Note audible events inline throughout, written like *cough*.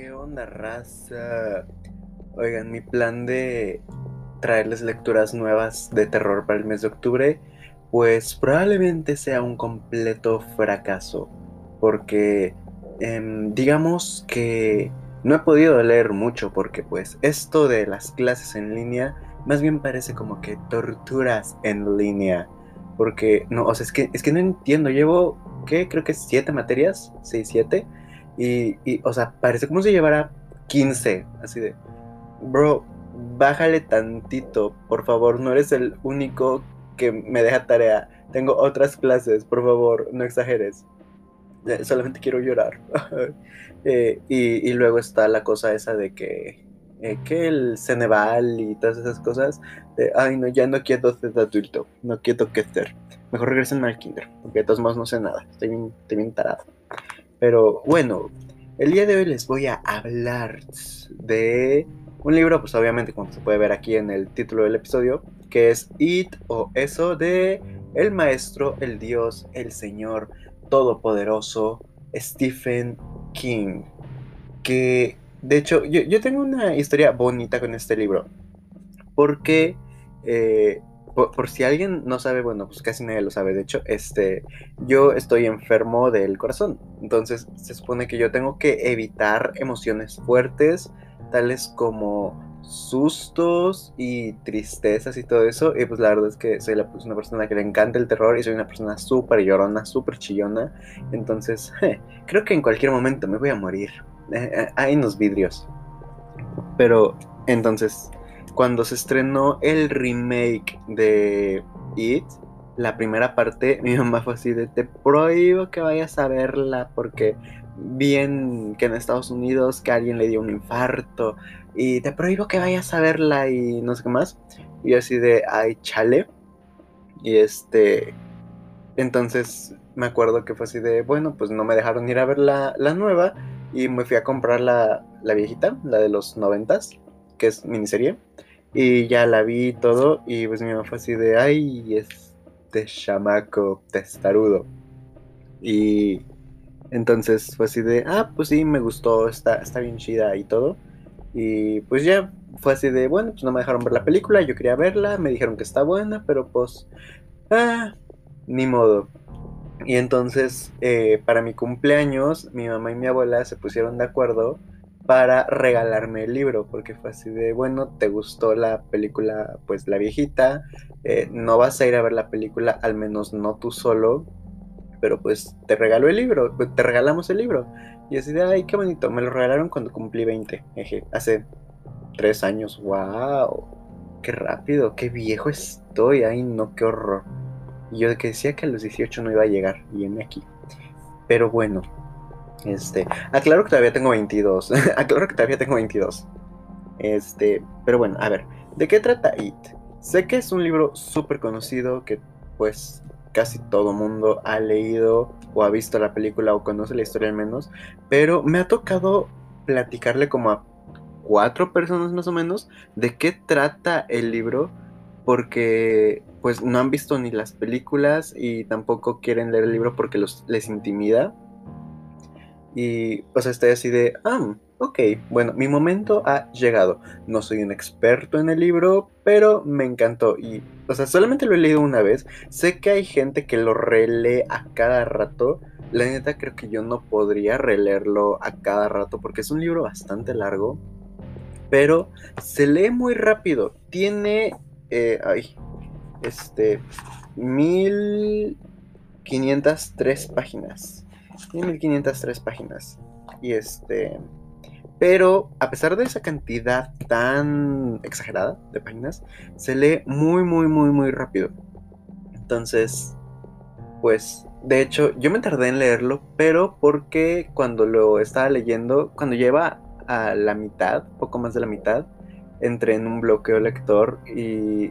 ¿Qué onda, raza? Oigan, mi plan de traerles lecturas nuevas de terror para el mes de octubre, pues probablemente sea un completo fracaso. Porque em, digamos que no he podido leer mucho porque pues esto de las clases en línea más bien parece como que torturas en línea. Porque, no, o sea, es que, es que no entiendo. Llevo, ¿qué? Creo que siete materias, seis, siete. Y, y, o sea, parece como si llevara 15. Así de, bro, bájale tantito, por favor. No eres el único que me deja tarea. Tengo otras clases, por favor, no exageres. Solamente quiero llorar. *laughs* eh, y, y luego está la cosa esa de que eh, que el Ceneval y todas esas cosas, de, ay, no, ya no quiero ser adulto, no quiero que ser. Mejor regresen al kinder, porque de todos modos no sé nada, estoy bien, estoy bien tarado. Pero bueno, el día de hoy les voy a hablar de un libro, pues obviamente como se puede ver aquí en el título del episodio, que es It o Eso de el maestro, el dios, el señor todopoderoso Stephen King. Que de hecho, yo, yo, tengo una historia bonita con este libro. Porque, eh, por, si alguien no sabe, bueno, pues casi nadie lo sabe. De hecho, este, yo estoy enfermo del corazón. Entonces, se supone que yo tengo que evitar emociones fuertes, tales como sustos y tristezas y todo eso. Y pues la verdad es que soy la, pues, una persona que le encanta el terror y soy una persona súper llorona, súper chillona. Entonces, *laughs* creo que en cualquier momento me voy a morir hay unos vidrios. Pero entonces, cuando se estrenó el remake de It, la primera parte, *laughs* mi mamá fue así de te prohíbo que vayas a verla porque bien que en Estados Unidos que alguien le dio un infarto y te prohíbo que vayas a verla y no sé qué más. Y así de, ay, chale. Y este, entonces me acuerdo que fue así de, bueno, pues no me dejaron ir a ver la, la nueva y me fui a comprar la, la viejita, la de los noventas, que es miniserie. Y ya la vi todo y pues mi mamá fue así de, ay, este chamaco testarudo. Y entonces fue así de, ah, pues sí, me gustó, está, está bien chida y todo. Y pues ya fue así de, bueno, pues no me dejaron ver la película, yo quería verla, me dijeron que está buena, pero pues, ah, ni modo. Y entonces, eh, para mi cumpleaños, mi mamá y mi abuela se pusieron de acuerdo para regalarme el libro, porque fue así de, bueno, te gustó la película, pues la viejita, eh, no vas a ir a ver la película, al menos no tú solo, pero pues te regaló el libro, te regalamos el libro. Y así de, ay, qué bonito, me lo regalaron cuando cumplí 20, eje, hace tres años, wow, qué rápido, qué viejo estoy, ay, no, qué horror. Y yo que decía que a los 18 no iba a llegar, y en aquí. Pero bueno, este, aclaro que todavía tengo 22. *laughs* aclaro que todavía tengo 22. Este, pero bueno, a ver, ¿de qué trata It? Sé que es un libro súper conocido que pues casi todo mundo ha leído o ha visto la película o conoce la historia al menos, pero me ha tocado platicarle como a cuatro personas más o menos de qué trata el libro porque pues no han visto ni las películas y tampoco quieren leer el libro porque los, les intimida. Y pues estoy así de, ah, ok, bueno, mi momento ha llegado. No soy un experto en el libro, pero me encantó. Y, o sea, solamente lo he leído una vez. Sé que hay gente que lo relee a cada rato. La neta creo que yo no podría releerlo a cada rato porque es un libro bastante largo. Pero se lee muy rápido. Tiene... Eh, ay, este, 1503 páginas. 1503 páginas. Y este, pero a pesar de esa cantidad tan exagerada de páginas, se lee muy, muy, muy, muy rápido. Entonces, pues, de hecho, yo me tardé en leerlo, pero porque cuando lo estaba leyendo, cuando lleva a la mitad, poco más de la mitad, entré en un bloqueo lector y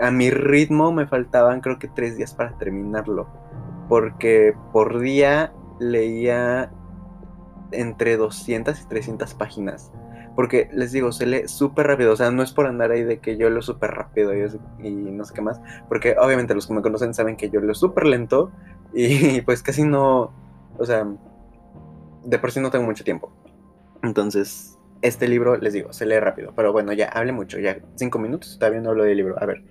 a mi ritmo me faltaban creo que tres días para terminarlo. Porque por día leía entre 200 y 300 páginas. Porque les digo, se lee súper rápido. O sea, no es por andar ahí de que yo leo súper rápido y, no sé qué más. Porque obviamente los que me conocen saben que yo leo súper lento. Y *laughs* pues casi no. O sea, de por sí no tengo mucho tiempo. Entonces, este libro, les digo, se lee rápido, pero bueno, ya hable mucho, ya cinco minutos, todavía no hablo del libro. A ver,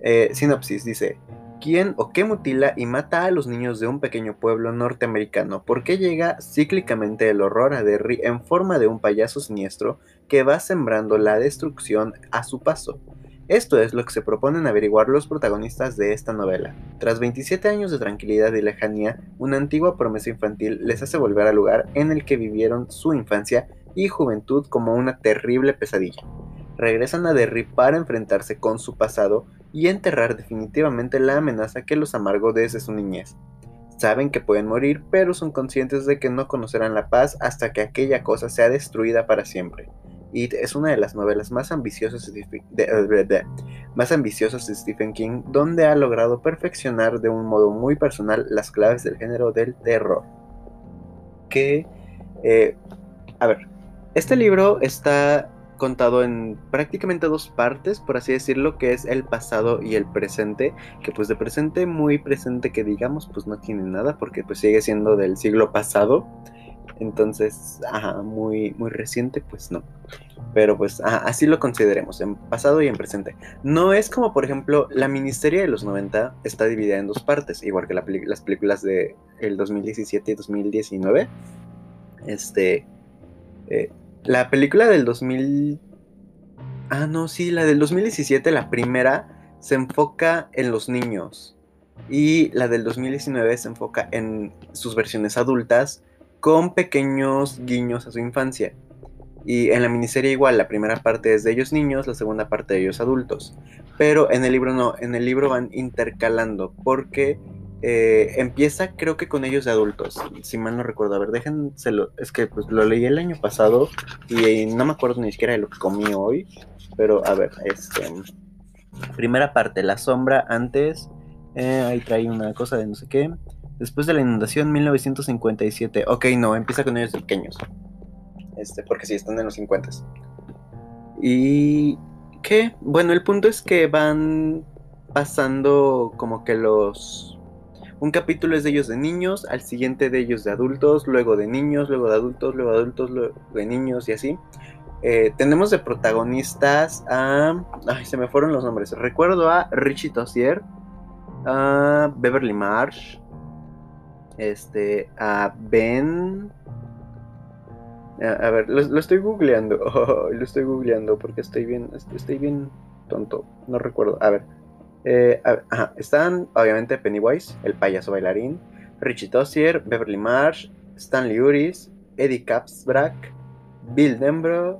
eh, sinopsis dice, ¿quién o qué mutila y mata a los niños de un pequeño pueblo norteamericano? ¿Por qué llega cíclicamente el horror a Derry en forma de un payaso siniestro que va sembrando la destrucción a su paso? Esto es lo que se proponen averiguar los protagonistas de esta novela. Tras 27 años de tranquilidad y lejanía, una antigua promesa infantil les hace volver al lugar en el que vivieron su infancia y juventud como una terrible pesadilla. Regresan a Derry para enfrentarse con su pasado y enterrar definitivamente la amenaza que los amargó desde su niñez. Saben que pueden morir, pero son conscientes de que no conocerán la paz hasta que aquella cosa sea destruida para siempre. It es una de las novelas más ambiciosas de, más ambiciosas de Stephen King, donde ha logrado perfeccionar de un modo muy personal las claves del género del terror. Que, eh, a ver, este libro está contado en prácticamente dos partes, por así decirlo, que es el pasado y el presente, que pues de presente muy presente que digamos, pues no tiene nada, porque pues sigue siendo del siglo pasado, entonces, ajá, muy, muy reciente, pues no. Pero pues así lo consideremos, en pasado y en presente. No es como, por ejemplo, la miniserie de los 90 está dividida en dos partes, igual que las películas de el 2017 y 2019. Este, eh, la película del 2000... Ah, no, sí, la del 2017, la primera, se enfoca en los niños. Y la del 2019 se enfoca en sus versiones adultas con pequeños guiños a su infancia. Y en la miniserie igual, la primera parte es de ellos niños, la segunda parte de ellos adultos. Pero en el libro no, en el libro van intercalando porque eh, empieza creo que con ellos de adultos, si mal no recuerdo. A ver, déjenselo, es que pues lo leí el año pasado y no me acuerdo ni siquiera de lo que comí hoy. Pero a ver, este... Primera parte, la sombra antes. Eh, ahí trae una cosa de no sé qué. Después de la inundación 1957. Ok, no, empieza con ellos pequeños. Este, porque sí, están en los 50. Y... ¿Qué? Bueno, el punto es que van pasando como que los... Un capítulo es de ellos de niños, al siguiente de ellos de adultos, luego de niños, luego de adultos, luego de adultos, luego de niños y así. Eh, tenemos de protagonistas a... Ay, se me fueron los nombres. Recuerdo a Richie Tossier, a Beverly Marsh, este, a Ben. A, ver, lo, estoy googleando. *laughs* lo estoy googleando porque estoy bien, estoy bien tonto. No recuerdo. A ver. Eh, Están, obviamente, Pennywise, el payaso bailarín. Richie Tossier, Beverly Marsh, Stanley Uris, Eddie Capsbrack, Bill Denbrough,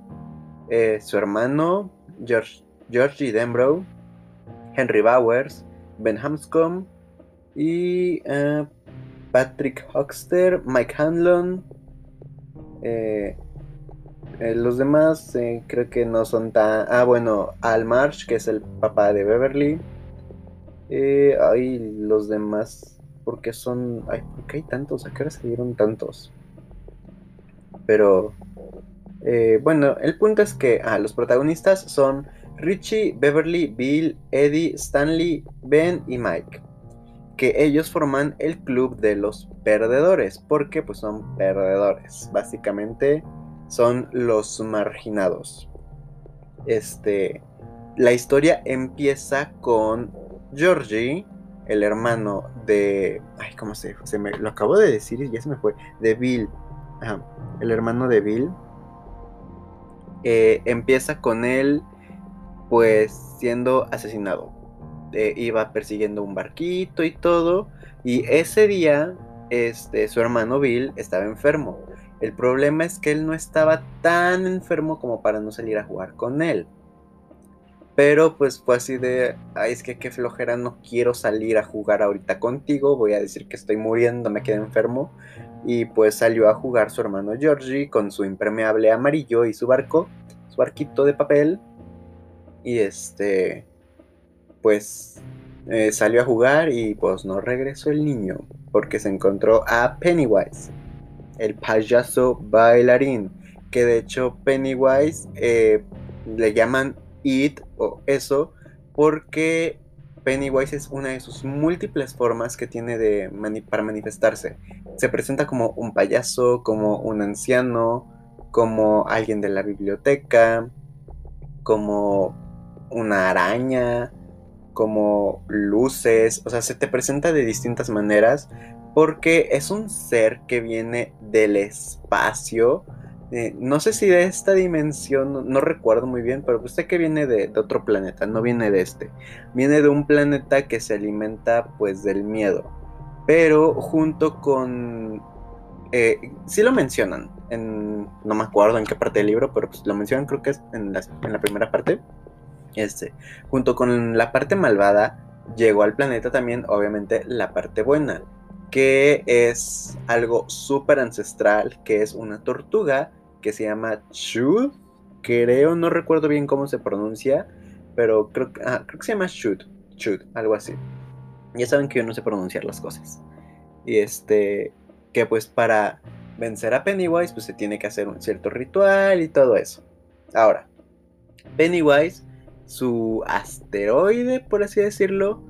eh, su hermano, George, Georgie Denbrough, Henry Bowers, Ben Hanscom y eh, Patrick Hoxter, Mike Hanlon. Eh, los demás creo que no son tan... Ah, bueno, Al Marsh, que es el papá de Beverly. Ay, los demás, ¿por qué son... Ay, ¿por qué hay tantos? ¿A qué hora salieron tantos? Pero... bueno, el punto es que ah, los protagonistas son Richie, Beverly, Bill, Eddie, Stanley, Ben y Mike que ellos forman el club de los perdedores, porque pues son perdedores, básicamente son los marginados. Este, la historia empieza con Georgie, el hermano de, ay, ¿cómo se, se me lo acabo de decir y ya se me fue, de Bill, el hermano de Bill. Eh, empieza con él, pues siendo asesinado eh, iba persiguiendo un barquito y todo. Y ese día, este, su hermano Bill estaba enfermo. El problema es que él no estaba tan enfermo como para no salir a jugar con él. Pero pues fue así de, ay, es que qué flojera, no quiero salir a jugar ahorita contigo, voy a decir que estoy muriendo, me quedé enfermo. Y pues salió a jugar su hermano Georgie con su impermeable amarillo y su barco, su barquito de papel. Y este, pues eh, salió a jugar y pues no regresó el niño porque se encontró a Pennywise, el payaso bailarín, que de hecho Pennywise eh, le llaman It o eso porque Pennywise es una de sus múltiples formas que tiene de para manifestarse. Se presenta como un payaso, como un anciano, como alguien de la biblioteca, como una araña, como luces, o sea, se te presenta de distintas maneras porque es un ser que viene del espacio. Eh, no sé si de esta dimensión, no, recuerdo muy bien, pero sé que viene de, de, otro planeta, no viene de este. Viene de un planeta que se alimenta pues del miedo. Pero junto con eh, sí lo mencionan, en, no me acuerdo en qué parte del libro, pero pues lo mencionan creo que es en la, en la primera parte. Este, junto con la parte malvada, llegó al planeta también, obviamente, la parte buena, que es algo súper ancestral, que es una tortuga que se llama Chud, creo, no recuerdo bien cómo se pronuncia, pero creo, ah, creo que se llama Chud, Chud, algo así. Ya saben que yo no sé pronunciar las cosas. Y este, que pues para vencer a Pennywise pues se tiene que hacer un cierto ritual y todo eso. Ahora, Pennywise, su asteroide, por así decirlo,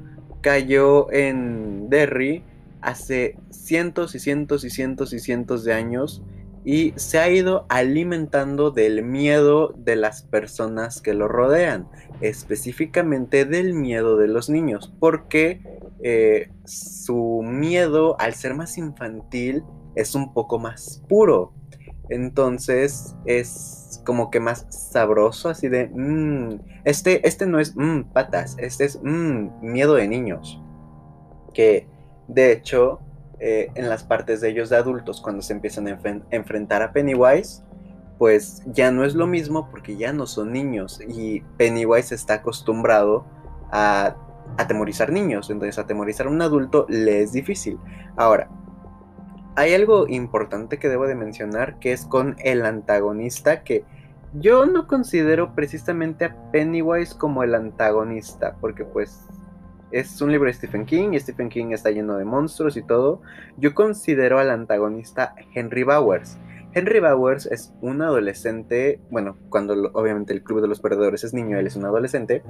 cayó en Derry hace cientos y cientos y cientos y cientos de años y se ha ido alimentando del miedo de las personas que lo rodean, específicamente del miedo de los niños, porque eh, su miedo al ser más infantil es un poco más puro. Entonces es como que más sabroso, así de, mmm, este, este no es mmm, patas, este es mmm, miedo de niños. Que de hecho, eh, en las partes de ellos de adultos, cuando se empiezan a enfrentar a Pennywise, pues ya no es lo mismo porque ya no son niños y Pennywise está acostumbrado a atemorizar niños, entonces atemorizar a un adulto le es difícil. Ahora, hay algo importante que debo de mencionar que es con el antagonista que yo no considero precisamente a Pennywise como el antagonista, porque pues es un libro de Stephen King y Stephen King está lleno de monstruos y todo. Yo considero al antagonista Henry Bowers. Henry Bowers es un adolescente, bueno, cuando obviamente el Club de los Perdedores es niño, él es un adolescente,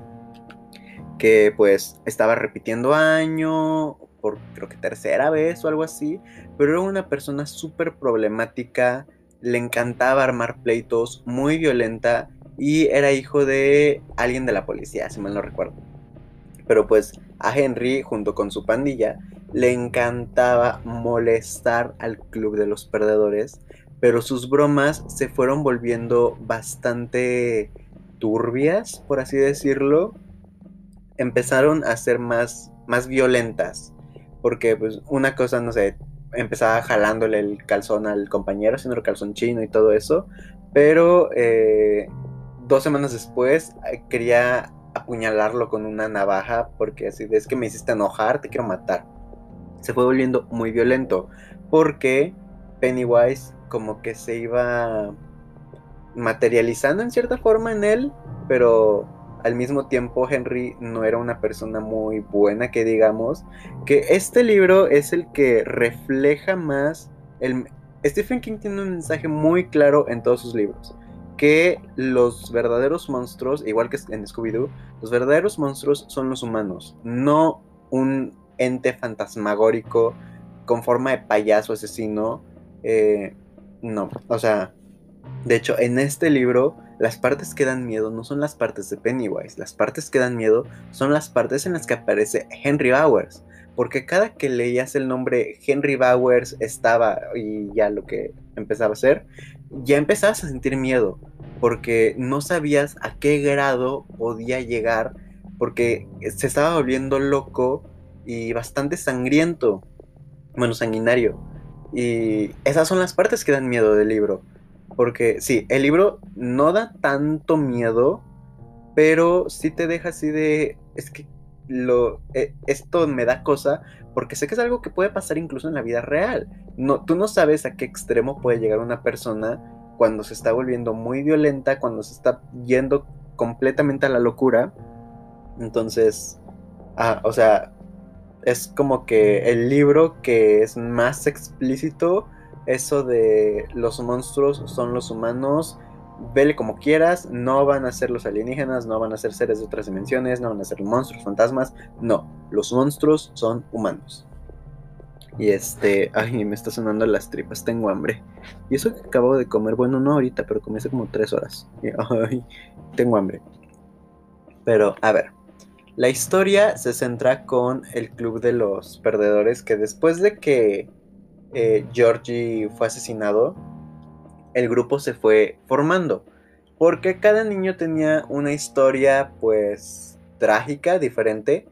que pues estaba repitiendo año, por creo que tercera vez o algo así, pero era una persona súper problemática, le encantaba armar pleitos, muy violenta y era hijo de alguien de la policía, si mal no recuerdo. Pero pues a Henry, junto con su pandilla, le encantaba molestar al club de los perdedores, pero sus bromas se fueron volviendo bastante turbias, por así decirlo, empezaron a ser más, más violentas. Porque pues una cosa, no sé, empezaba jalándole el calzón al compañero, haciendo el calzón chino y todo eso. Pero eh, dos semanas después eh, quería apuñalarlo con una navaja porque así es que me hiciste enojar, te quiero matar. Se fue volviendo muy violento porque Pennywise como que se iba materializando en cierta forma en él, pero al mismo tiempo Henry no era una persona muy buena, que digamos, que este libro es el que refleja más el... Stephen King tiene un mensaje muy claro en todos sus libros, que los verdaderos monstruos, igual que en Scooby-Doo, los verdaderos monstruos son los humanos, no un ente fantasmagórico con forma de payaso asesino. Eh, no, o sea, de hecho, en este libro las partes que dan miedo no son las partes de Pennywise, las partes que dan miedo son las partes en las que aparece Henry Bowers, porque cada que leías el nombre Henry Bowers estaba y ya lo que empezaba a ser, ya empezabas a sentir miedo, porque no sabías a qué grado podía llegar, porque se estaba volviendo loco y bastante sangriento, bueno, sanguinario. Y esas son las partes que dan miedo del libro. Porque sí, el libro no da tanto miedo, pero sí te deja así de... Es que lo, eh, esto me da cosa porque sé que es algo que puede pasar incluso en la vida real. No, tú no sabes a qué extremo puede llegar una persona cuando se está volviendo muy violenta, cuando se está yendo completamente a la locura. Entonces, ah, o sea, es como que el libro que es más explícito eso de los monstruos son los humanos, vele como quieras, no van a ser los alienígenas, no van a ser seres de otras dimensiones, no van a ser monstruos, fantasmas, no, los monstruos son humanos. Y este, ay, me está sonando las tripas, tengo hambre. Y eso que acabo de comer, bueno, no ahorita, pero comí hace como tres horas. ay, tengo hambre. Pero, a ver, la historia se centra con el Club de los Perdedores, que después de que eh, Georgie fue asesinado, el grupo se fue formando. Porque cada niño tenía una historia, pues, trágica, diferente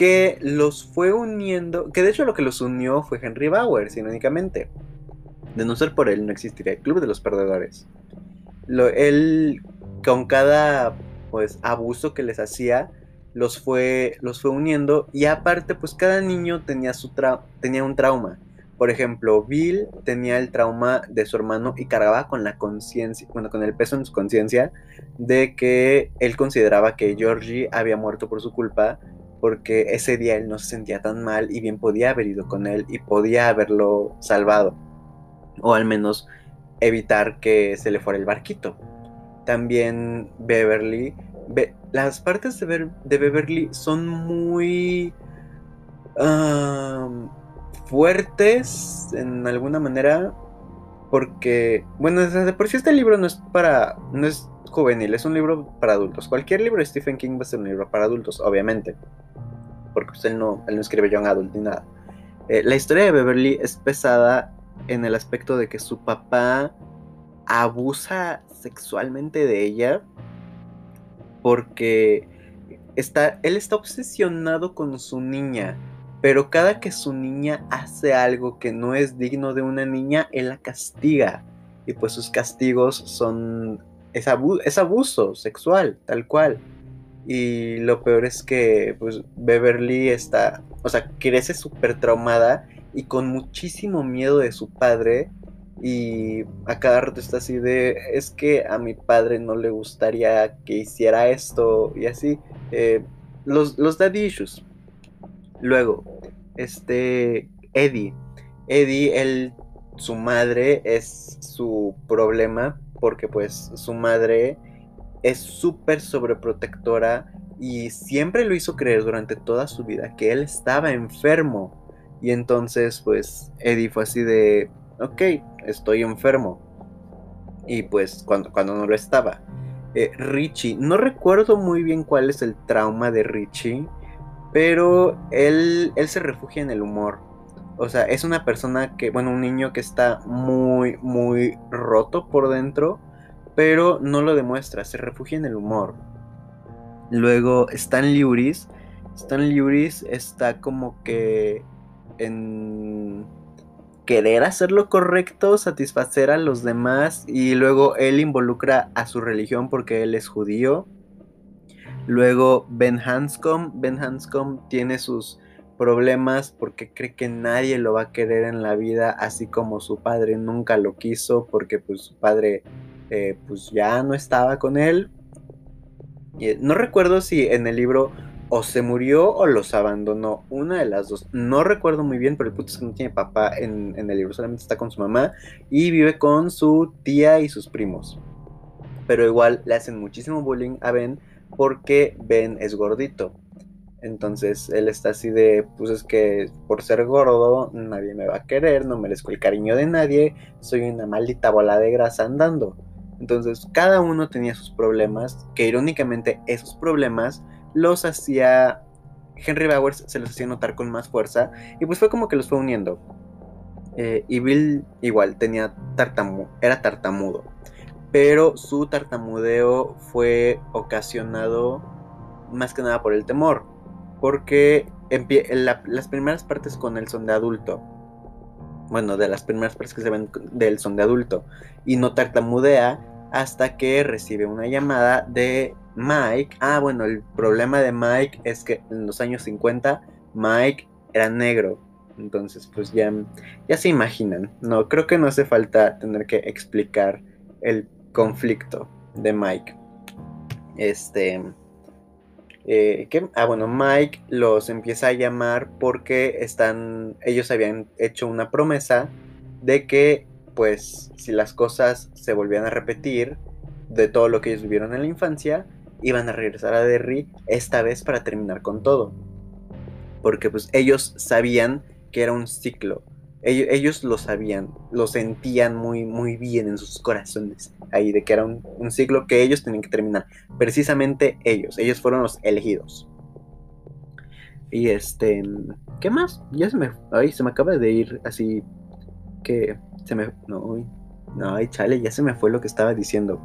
que los fue uniendo, que de hecho lo que los unió fue Henry Bauer, únicamente. De no ser por él, no existiría el Club de los Perdedores. Lo, él, con cada pues abuso que les hacía, los fue, los fue uniendo y aparte pues cada niño tenía, su tenía un trauma. Por ejemplo, Bill tenía el trauma de su hermano y cargaba con la conciencia, bueno, con el peso en su conciencia de que él consideraba que Georgie había muerto por su culpa porque ese día él no se sentía tan mal y bien podía haber ido con él y podía haberlo salvado. O al menos evitar que se le fuera el barquito. También Beverly. las partes de, Beverly son muy fuertes en alguna manera. Porque, bueno, de por sí este libro no es para. no es juvenil, es un libro para adultos. Cualquier libro de Stephen King va a ser un libro para adultos, obviamente porque pues, él, no, él no escribe Young Adult ni nada. Eh, la historia de Beverly es pesada en el aspecto de que su papá abusa sexualmente de ella porque está, él está obsesionado con su niña, pero cada que su niña hace algo que no es digno de una niña, él la castiga. Y pues sus castigos son... es abuso sexual, tal cual. Y lo peor es que pues Beverly está, o sea, crece súper traumada y con muchísimo miedo de su padre. Y a cada rato está así de, es que a mi padre no le gustaría que hiciera esto y así. Eh, los, los daddy issues. Luego, este, Eddie. Eddie, él, su madre es su problema porque pues su madre es súper sobreprotectora y siempre lo hizo creer durante toda su vida que él estaba enfermo. Y entonces, pues, Eddie fue así de, ok, estoy enfermo. Y pues, cuando, cuando no lo estaba. Eh, Richie, no recuerdo muy bien cuál es el trauma de Richie, pero él, él se refugia en el humor. O sea, es una persona que, bueno, un niño que está muy, muy roto por dentro pero no lo demuestra, se refugia en el humor. Luego Stan Lewis, Stan Lewis está como que en querer hacer lo correcto, satisfacer a los demás y luego él involucra a su religión porque él es judío. Luego Ben Hanscom, Ben Hanscom tiene sus problemas porque cree que nadie lo va a querer en la vida, así como su padre nunca lo quiso porque pues su padre eh, pues ya no estaba con él. Y no recuerdo si en el libro o se murió o los abandonó, una de las dos. No recuerdo muy bien, pero el punto es que no tiene papá en, en el libro, solamente está con su mamá y vive con su tía y sus primos. Pero igual le hacen muchísimo bullying a Ben porque Ben es gordito. Entonces él está así de, pues es que por ser gordo nadie me va a querer, no merezco el cariño de nadie, soy una maldita bola de grasa andando. Entonces, cada uno tenía sus problemas, que irónicamente esos problemas los hacía Henry Bowers, se los hacía notar con más fuerza, y pues fue como que los fue uniendo. Eh, y Bill igual tenía tartamu era tartamudo, pero su tartamudeo fue ocasionado más que nada por el temor, porque las primeras partes con él son de adulto, bueno, de las primeras partes que se ven de él son de adulto, y no tartamudea hasta que recibe una llamada de Mike. Ah, bueno, el problema de Mike es que en los años 50 Mike era negro. Entonces, pues ya, ya se imaginan. No, creo que no hace falta tener que explicar el conflicto de Mike. Este. Eh, ah, bueno, Mike los empieza a llamar porque están. Ellos habían hecho una promesa de que pues si las cosas se volvían a repetir de todo lo que ellos vivieron en la infancia, iban a regresar a Derry esta vez para terminar con todo. Porque pues ellos sabían que era un ciclo. Ellos, lo sabían, lo sentían muy, muy bien en sus corazones, ahí de que era un, un ciclo que ellos tenían que terminar. Precisamente ellos, ellos fueron los elegidos. Y este, ¿qué más? Ya se me, ay, se me acaba de ir así que se me, no, no, ay, chale, ya se me fue lo que estaba diciendo.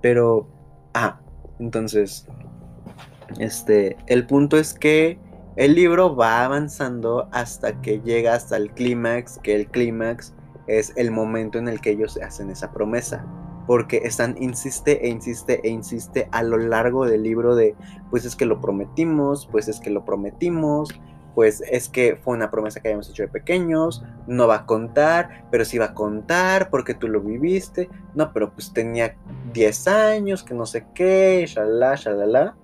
Pero, ah, entonces, este, el punto es que el libro va avanzando hasta que llega hasta el clímax, que el clímax es el momento en el que ellos hacen esa promesa. Porque están, insiste e insiste e insiste a lo largo del libro de, pues es que lo prometimos, pues es que lo prometimos, pues es que fue una promesa que habíamos hecho de pequeños, no va a contar, pero sí va a contar porque tú lo viviste, no, pero pues tenía 10 años, que no sé qué, shalala, shalala.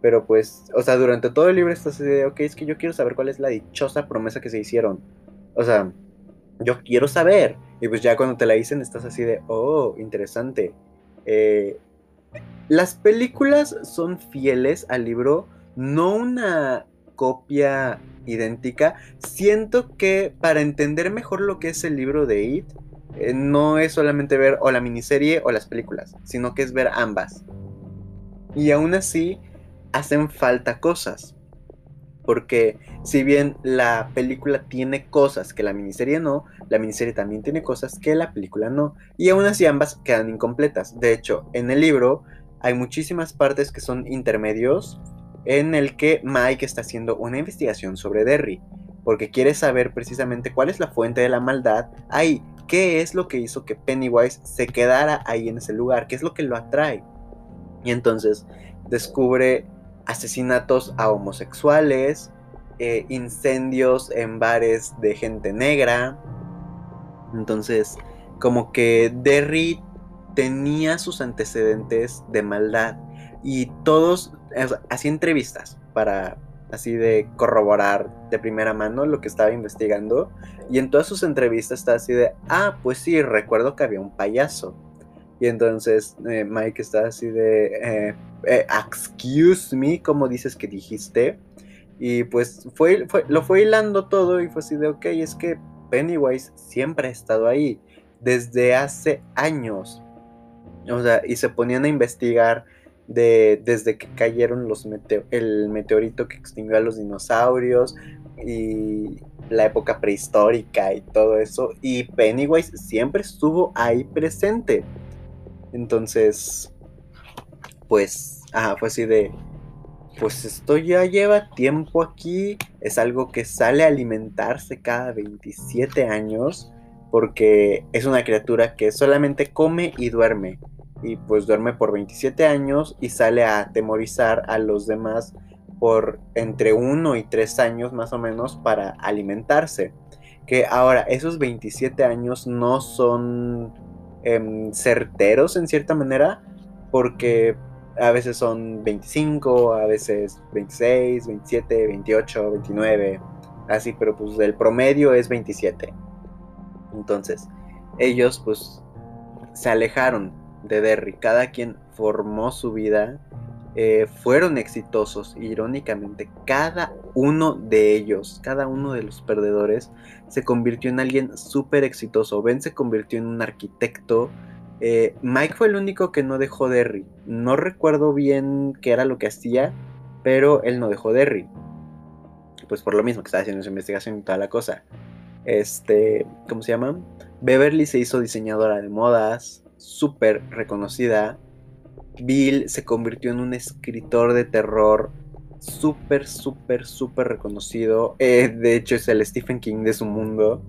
Pero pues, o sea, durante todo el libro estás así de, ok, es que yo quiero saber cuál es la dichosa promesa que se hicieron. O sea, yo quiero saber. Y pues ya cuando te la dicen estás así de, oh, interesante. Eh, las películas son fieles al libro, no una copia idéntica. Siento que para entender mejor lo que es el libro de It, eh, no es solamente ver o la miniserie o las películas, sino que es ver ambas. Y aún así, hacen falta cosas. Porque si bien la película tiene cosas que la miniserie no, la miniserie también tiene cosas que la película no. Y aún así ambas quedan incompletas. De hecho, en el libro hay muchísimas partes que son intermedios en el que Mike está haciendo una investigación sobre Derry. Porque quiere saber precisamente cuál es la fuente de la maldad ahí. ¿Qué es lo que hizo que Pennywise se quedara ahí en ese lugar? ¿Qué es lo que lo atrae? Y entonces descubre asesinatos a homosexuales, eh, incendios en bares de gente negra. Entonces, como que Derry tenía sus antecedentes de maldad y todos hacía entrevistas para así de corroborar de primera mano lo que estaba investigando y en todas sus entrevistas está así de, ah, pues sí, recuerdo que había un payaso. Y entonces eh, Mike está así de, eh, eh, excuse me, como dices que dijiste. Y pues fue, lo fue hilando todo y fue así de, ok, es que Pennywise siempre ha estado ahí, desde hace años. O sea, y se ponían a investigar de, desde que cayeron los el meteorito que extinguió a los dinosaurios y la época prehistórica y todo eso. Y Pennywise siempre estuvo ahí presente. Entonces, pues, ajá, fue así de, pues esto ya lleva tiempo aquí, es algo que sale a alimentarse cada 27 años, porque es una criatura que solamente come y duerme, y pues duerme por 27 años y sale a atemorizar a los demás por entre 1 y 3 años más o menos para alimentarse. Que ahora, esos 27 años no son Em, certeros en cierta manera, porque a veces son 25, a veces 26, 27, 28, 29, así, pero pues el promedio es 27. Entonces, ellos pues se alejaron de Derry, cada quien formó su vida eh, fueron exitosos. Irónicamente, cada uno de ellos, cada uno de los perdedores, se convirtió en alguien súper exitoso. Ben se convirtió en un arquitecto. Eh, Mike fue el único que no dejó Derry. No recuerdo bien qué era lo que hacía, pero él no dejó Derry. Pues por lo mismo que estaba haciendo su investigación y toda la cosa. Este, ¿cómo se llama? Beverly se hizo diseñadora de modas, súper reconocida Bill se convirtió en un escritor de terror súper, súper, súper reconocido. Eh, de hecho, es el Stephen King de su mundo.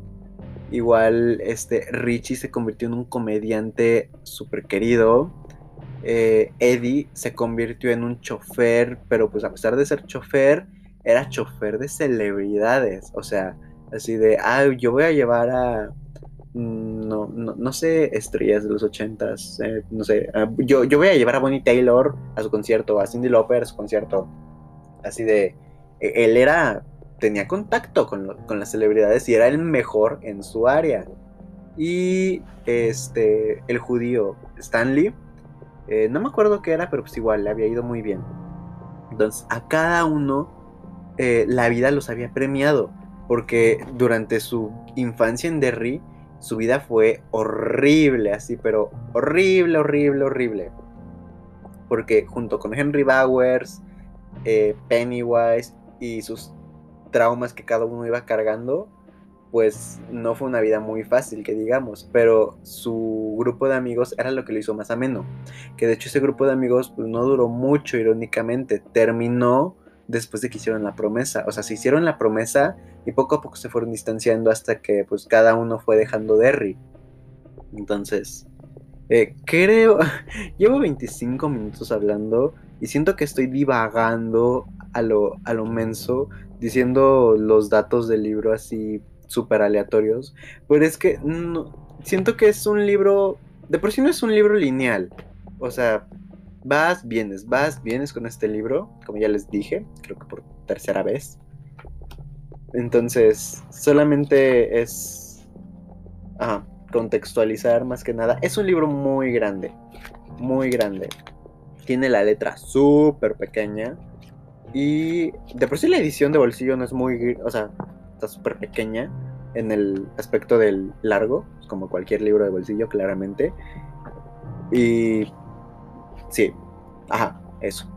Igual, este, Richie se convirtió en un comediante súper querido. Eh, Eddie se convirtió en un chofer, pero pues a pesar de ser chofer, era chofer de celebridades. O sea, así de, ah, yo voy a llevar a Mm, no, no, sé, estrellas de los ochentas, eh, no sé, ah, yo, yo voy a llevar a Bonnie Taylor a su concierto, a Cindy Lauper a su concierto, así de, e, él era, tenía contacto con, las celebridades y era el mejor en su área. Y este, el judío Stanley, eh, no me acuerdo qué era, pero pues igual le había ido muy bien. Entonces, a cada uno eh, la vida los había premiado porque durante su infancia en Derry, su vida fue horrible, así, pero horrible, horrible, horrible. Porque junto con Henry Bowers, eh, Pennywise y sus traumas que cada uno iba cargando, pues no fue una vida muy fácil, que digamos, pero su grupo de amigos era lo que lo hizo más ameno. Que de hecho ese grupo de amigos pues, no duró mucho, irónicamente, terminó después de que hicieron la promesa. O sea, se hicieron la promesa y poco a poco se fueron distanciando hasta que pues cada uno fue dejando Derry. Entonces, eh, creo, *laughs* llevo 25 minutos hablando y siento que estoy divagando a lo, a lo menso, diciendo los datos del libro así súper aleatorios, pero es que siento que es un libro, de por sí no es un libro lineal, o sea, vas, vienes, vas, vienes con este libro, como ya les dije, creo que por tercera vez. Entonces, solamente es contextualizar más que nada. Es un libro muy grande, muy grande. Tiene la letra súper pequeña. Y de por sí la edición de bolsillo no es muy, o sea, está súper pequeña en el aspecto del largo, como cualquier libro de bolsillo, claramente. Y sí, ajá, eso.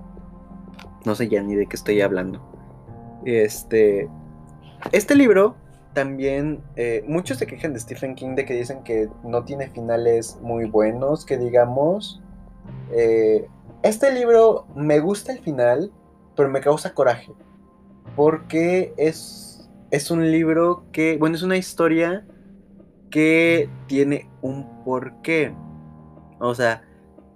No sé ya ni de qué estoy hablando. Este, este libro también, eh, muchos se quejan de Stephen King de que dicen que no tiene finales muy buenos, que digamos. Eh, este libro me gusta el final, pero me causa coraje. Porque es, es un libro que, bueno, es una historia que tiene un porqué. O sea,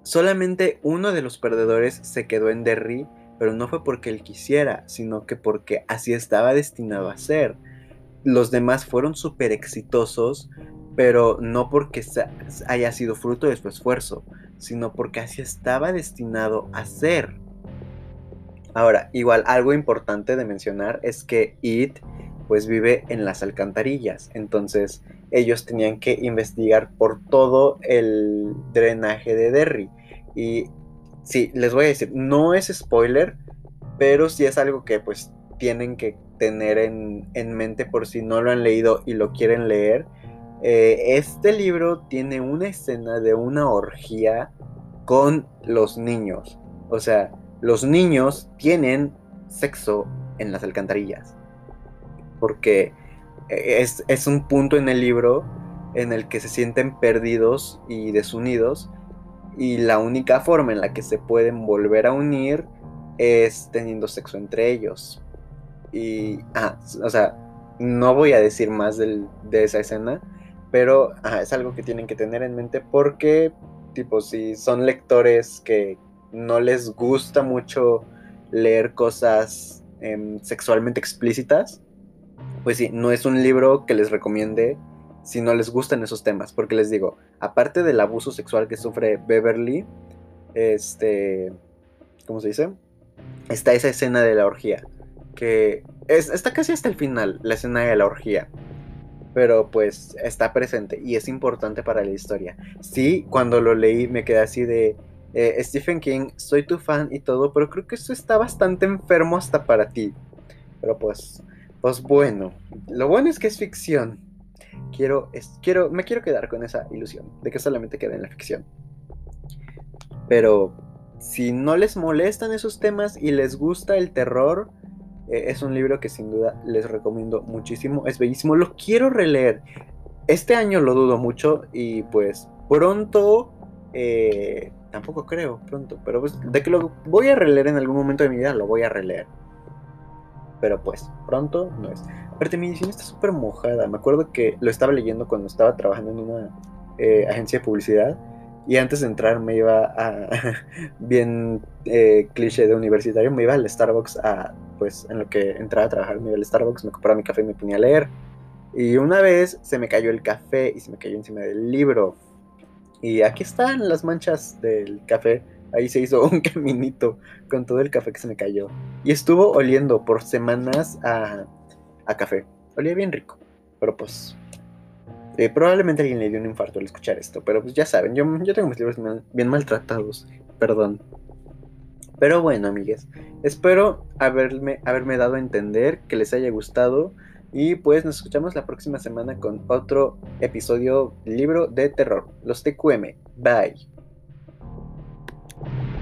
solamente uno de los perdedores se quedó en Derry, pero no fue porque él quisiera, sino que porque así estaba destinado a ser. Los demás fueron súper exitosos, pero no porque haya sido fruto de su esfuerzo, sino porque así estaba destinado a ser. Ahora, igual algo importante de mencionar es que It pues vive en las alcantarillas, entonces ellos tenían que investigar por todo el drenaje de Derry. Y sí, les voy a decir, no es spoiler, pero sí es algo que pues tienen que tener en, mente por si no lo han leído y lo quieren leer. Eh, este libro tiene una escena de una orgía con los niños. O sea, los niños tienen sexo en las alcantarillas. Porque es, es, un punto en el libro en el que se sienten perdidos y desunidos. Y la única forma en la que se pueden volver a unir es teniendo sexo entre ellos. Y, ah, o sea, no voy a decir más de esa escena, pero es algo que tienen que tener en mente porque, tipo, si son lectores que no les gusta mucho leer cosas em, sexualmente explícitas, pues sí, no es un libro que les recomiende si no les gustan esos temas, porque les digo, aparte del abuso sexual que sufre Beverly, este, ¿cómo se dice? Está esa escena de la orgía, que es, está casi hasta el final, la escena de la orgía, pero pues está presente y es importante para la historia. Sí, cuando lo leí me quedé así de, eh, Stephen King, soy tu fan y todo, pero creo que esto está bastante enfermo hasta para ti. Pero pues, pues bueno, lo bueno es que es ficción. Quiero, quiero, me quiero quedar con esa ilusión de que solamente queda en la ficción. Pero si no les molestan esos temas y les gusta el terror, eh, es un libro que sin duda les recomiendo muchísimo. Es bellísimo. Lo quiero releer. Este año lo dudo mucho y pues pronto eh, tampoco creo pronto, pero pues de que lo voy a releer en algún momento de mi vida, lo voy a releer. Pero pues, pronto no es. Aparte, mi edición está súper mojada. Me acuerdo que lo estaba leyendo cuando estaba trabajando en una eh, agencia de publicidad. Y antes de entrar me iba a, *laughs* bien eh, cliché de universitario, me iba al Starbucks a, pues en lo que entraba a trabajar, me iba al Starbucks, me compraba mi café y me ponía a leer. Y una vez se me cayó el café y se me cayó encima del libro. Y aquí están las manchas del café. Ahí se hizo *laughs* un caminito con todo el café que se me cayó. Y estuvo oliendo por semanas a, café. Olía bien rico. Pero pues. Eh, probablemente alguien le dio un infarto al escuchar esto. Pero pues ya saben, yo, yo tengo mis libros bien, maltratados. Perdón. Pero bueno, amigues. Espero haberme, haberme dado a entender que les haya gustado. Y pues nos escuchamos la próxima semana con otro episodio libro de terror, los TQM. Bye. you